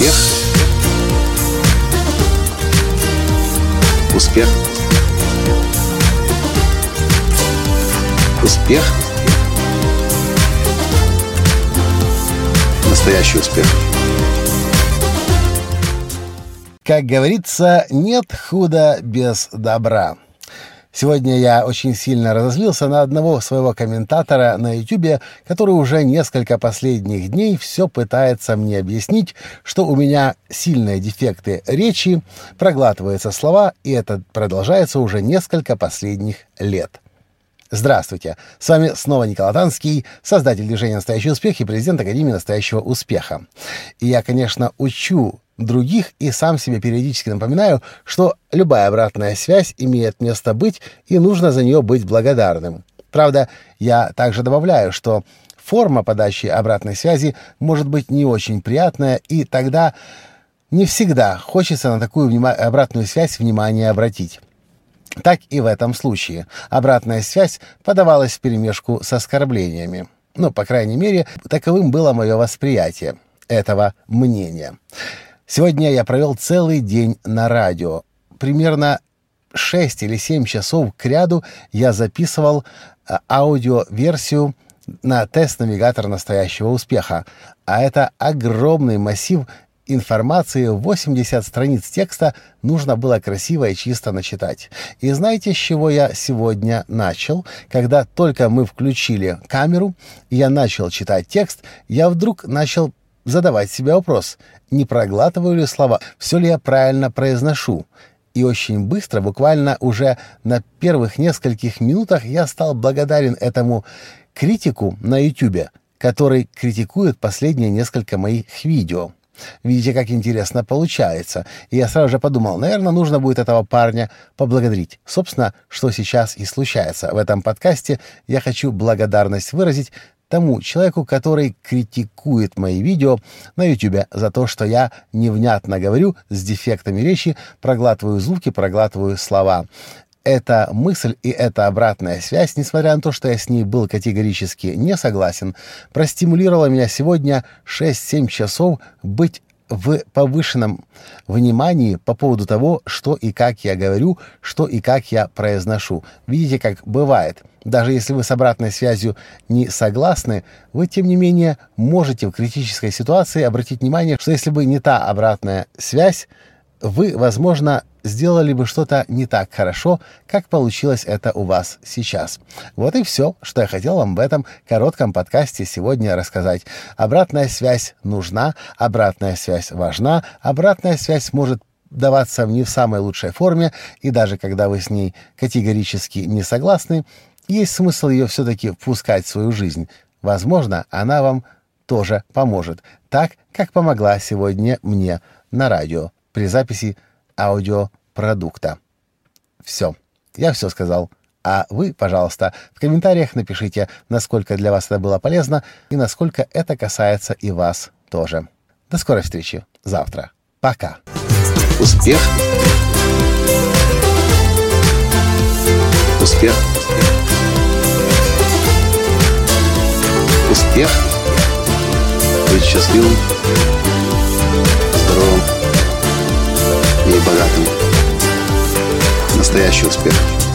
Успех. Успех. Успех. Настоящий успех. Как говорится, нет худа без добра. Сегодня я очень сильно разозлился на одного своего комментатора на YouTube, который уже несколько последних дней все пытается мне объяснить, что у меня сильные дефекты речи, проглатываются слова, и это продолжается уже несколько последних лет. Здравствуйте! С вами снова Николай Танский, создатель движения «Настоящий успех» и президент Академии «Настоящего успеха». И я, конечно, учу других и сам себе периодически напоминаю, что любая обратная связь имеет место быть и нужно за нее быть благодарным. Правда, я также добавляю, что форма подачи обратной связи может быть не очень приятная, и тогда не всегда хочется на такую внима- обратную связь внимание обратить. Так и в этом случае. Обратная связь подавалась вперемешку с оскорблениями. Ну, по крайней мере, таковым было мое восприятие этого мнения. Сегодня я провел целый день на радио. Примерно 6 или 7 часов к ряду я записывал э, аудиоверсию на тест-навигатор настоящего успеха. А это огромный массив информации, 80 страниц текста нужно было красиво и чисто начитать. И знаете, с чего я сегодня начал? Когда только мы включили камеру, я начал читать текст, я вдруг начал задавать себе вопрос, не проглатываю ли слова, все ли я правильно произношу. И очень быстро, буквально уже на первых нескольких минутах, я стал благодарен этому критику на YouTube, который критикует последние несколько моих видео. Видите, как интересно получается. И я сразу же подумал, наверное, нужно будет этого парня поблагодарить. Собственно, что сейчас и случается. В этом подкасте я хочу благодарность выразить тому человеку, который критикует мои видео на YouTube за то, что я невнятно говорю с дефектами речи, проглатываю звуки, проглатываю слова. Эта мысль и эта обратная связь, несмотря на то, что я с ней был категорически не согласен, простимулировала меня сегодня 6-7 часов быть в повышенном внимании по поводу того, что и как я говорю, что и как я произношу. Видите, как бывает. Даже если вы с обратной связью не согласны, вы, тем не менее, можете в критической ситуации обратить внимание, что если бы не та обратная связь, вы, возможно, сделали бы что-то не так хорошо, как получилось это у вас сейчас. Вот и все, что я хотел вам в этом коротком подкасте сегодня рассказать. Обратная связь нужна, обратная связь важна, обратная связь может даваться не в самой лучшей форме, и даже когда вы с ней категорически не согласны, есть смысл ее все-таки впускать в свою жизнь. Возможно, она вам тоже поможет, так, как помогла сегодня мне на радио при записи аудиопродукта. Все. Я все сказал. А вы, пожалуйста, в комментариях напишите, насколько для вас это было полезно и насколько это касается и вас тоже. До скорой встречи завтра. Пока. Успех. Успех. Успех. Быть счастливым, Настоящий успех.